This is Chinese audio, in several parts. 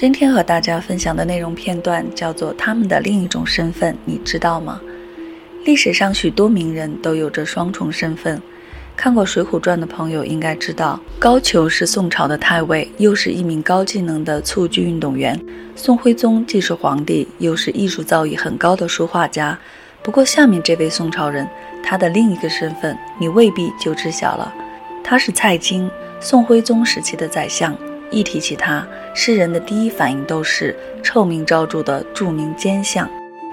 今天和大家分享的内容片段叫做《他们的另一种身份》，你知道吗？历史上许多名人都有着双重身份。看过《水浒传》的朋友应该知道，高俅是宋朝的太尉，又是一名高技能的蹴鞠运动员；宋徽宗既是皇帝，又是艺术造诣很高的书画家。不过，下面这位宋朝人，他的另一个身份你未必就知晓了。他是蔡京，宋徽宗时期的宰相。一提起他，世人的第一反应都是臭名昭著的著名奸相，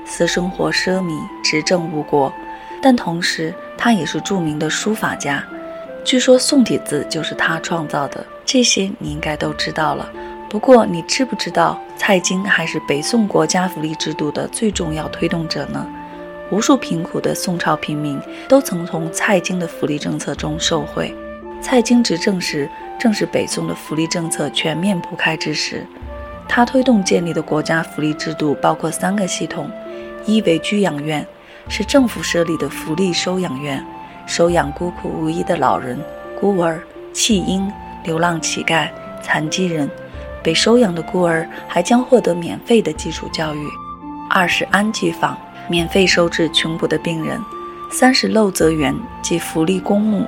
私生活奢靡，执政误国。但同时，他也是著名的书法家，据说宋体字就是他创造的。这些你应该都知道了。不过，你知不知道蔡京还是北宋国家福利制度的最重要推动者呢？无数贫苦的宋朝平民都曾从蔡京的福利政策中受惠。蔡京执政时。正是北宋的福利政策全面铺开之时，他推动建立的国家福利制度包括三个系统：一为居养院，是政府设立的福利收养院，收养孤苦无依的老人、孤儿、弃婴、流浪乞丐、残疾人；被收养的孤儿还将获得免费的基础教育；二是安济坊，免费收治穷苦的病人；三是陋泽园，即福利公墓。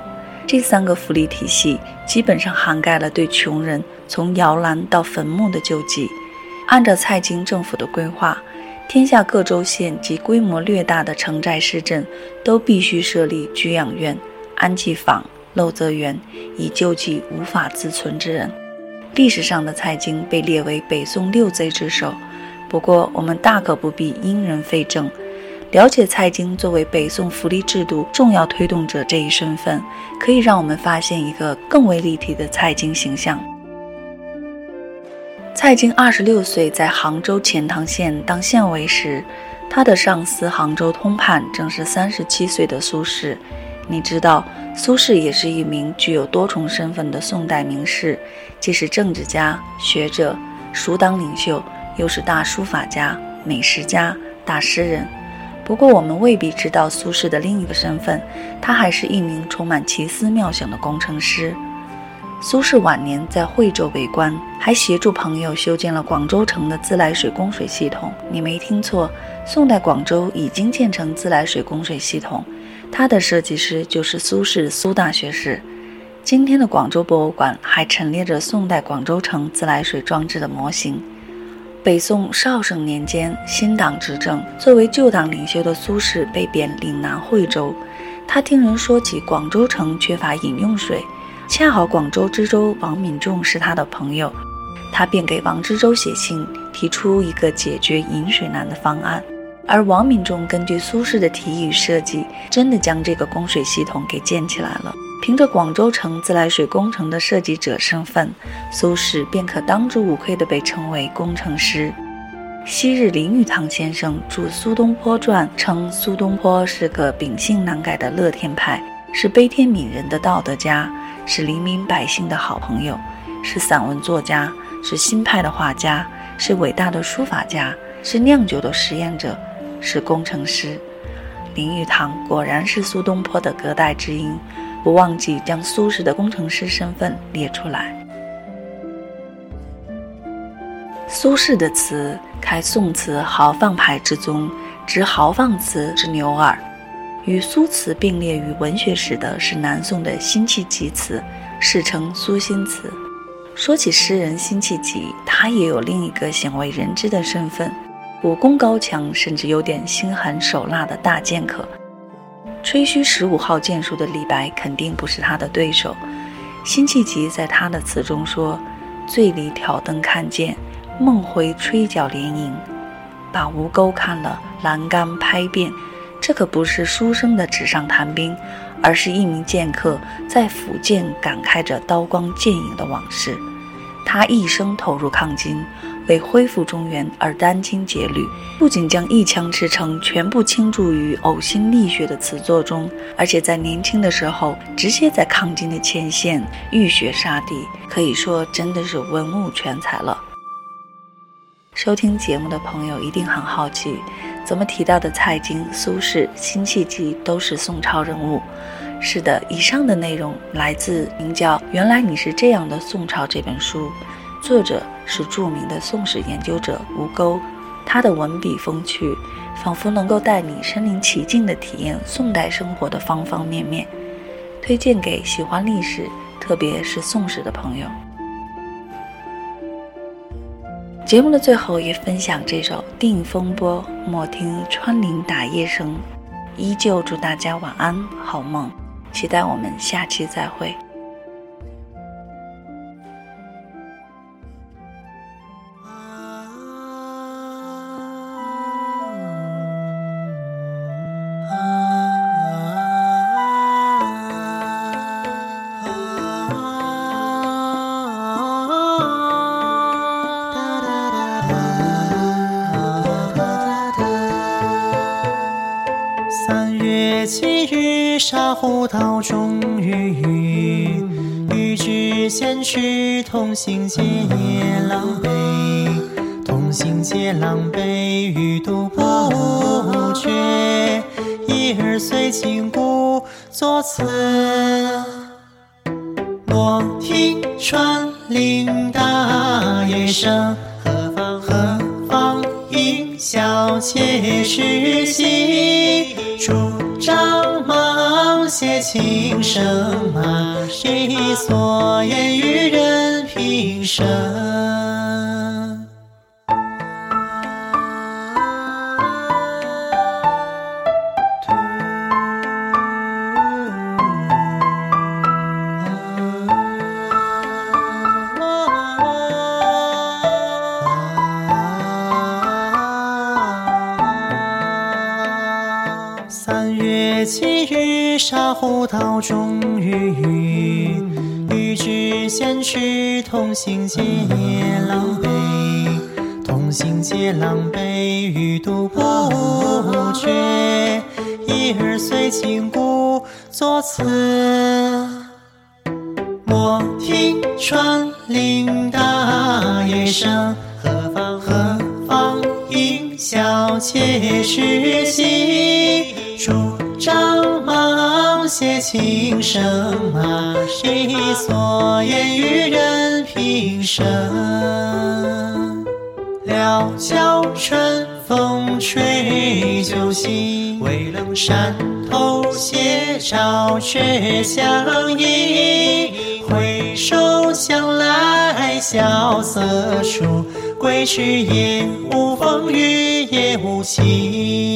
这三个福利体系基本上涵盖了对穷人从摇篮到坟墓的救济。按照蔡京政府的规划，天下各州县及规模略大的城寨市镇都必须设立居养院、安济坊、陋泽园，以救济无法自存之人。历史上的蔡京被列为北宋六贼之首。不过，我们大可不必因人废政。了解蔡京作为北宋福利制度重要推动者这一身份，可以让我们发现一个更为立体的蔡京形象。蔡京二十六岁在杭州钱塘县当县尉时，他的上司杭州通判正是三十七岁的苏轼。你知道，苏轼也是一名具有多重身份的宋代名士，既是政治家、学者、蜀党领袖，又是大书法家、美食家、大诗人。不过，我们未必知道苏轼的另一个身份，他还是一名充满奇思妙想的工程师。苏轼晚年在惠州为官，还协助朋友修建了广州城的自来水供水系统。你没听错，宋代广州已经建成自来水供水系统，它的设计师就是苏轼苏大学士。今天的广州博物馆还陈列着宋代广州城自来水装置的模型。北宋绍圣年间，新党执政，作为旧党领袖的苏轼被贬岭南惠州。他听人说起广州城缺乏饮用水，恰好广州知州王敏仲是他的朋友，他便给王知州写信，提出一个解决饮水难的方案。而王敏仲根据苏轼的提议设计，真的将这个供水系统给建起来了。凭着广州城自来水工程的设计者身份，苏轼便可当之无愧地被称为工程师。昔日林语堂先生著《苏东坡传》，称苏东坡是个秉性难改的乐天派，是悲天悯人的道德家，是黎民百姓的好朋友，是散文作家，是新派的画家，是伟大的书法家，是酿酒的实验者，是工程师。林语堂果然是苏东坡的隔代知音。不忘记将苏轼的工程师身份列出来。苏轼的词开宋词豪放派之宗，执豪放词之牛耳。与苏词并列于文学史的是南宋的辛弃疾词，世称苏辛词。说起诗人辛弃疾，他也有另一个鲜为人知的身份：武功高强，甚至有点心狠手辣的大剑客。吹嘘十五号剑术的李白肯定不是他的对手。辛弃疾在他的词中说：“醉里挑灯看剑，梦回吹角连营。把吴钩看了，栏杆拍遍，这可不是书生的纸上谈兵，而是一名剑客在福建感慨着刀光剑影的往事。他一生投入抗金，为恢复中原而殚精竭虑，不仅将一腔赤诚全部倾注于呕心沥血的词作中，而且在年轻的时候直接在抗金的前线浴血杀敌，可以说真的是文武全才了。收听节目的朋友一定很好奇，怎么提到的蔡京、苏轼、辛弃疾都是宋朝人物？是的，以上的内容来自名叫《原来你是这样的宋朝》这本书，作者是著名的宋史研究者吴钩。他的文笔风趣，仿佛能够带你身临其境地体验宋代生活的方方面面，推荐给喜欢历史，特别是宋史的朋友。节目的最后也分享这首《定风波》，莫听穿林打叶声。依旧祝大家晚安，好梦。期待我们下期再会。三月七日，沙湖道中遇雨，与具先去，同行皆狼狈，同行皆狼狈，欲独不觉。已而遂晴，故作此。我听穿林打叶声。吟啸且徐行。竹杖芒写情深啊，谁所言与人平生？三月七日沙湖道中遇雨，欲知先驱同行皆狼狈，同行皆狼狈，欲度不绝。一儿随金鼓作词，莫听穿林打叶声，何妨何妨吟啸且徐行。张芒写情深啊，谁？所言与人平生？料峭春风吹酒醒，微冷山头斜照却相迎。回首向来萧瑟处，归去也无风雨也无晴。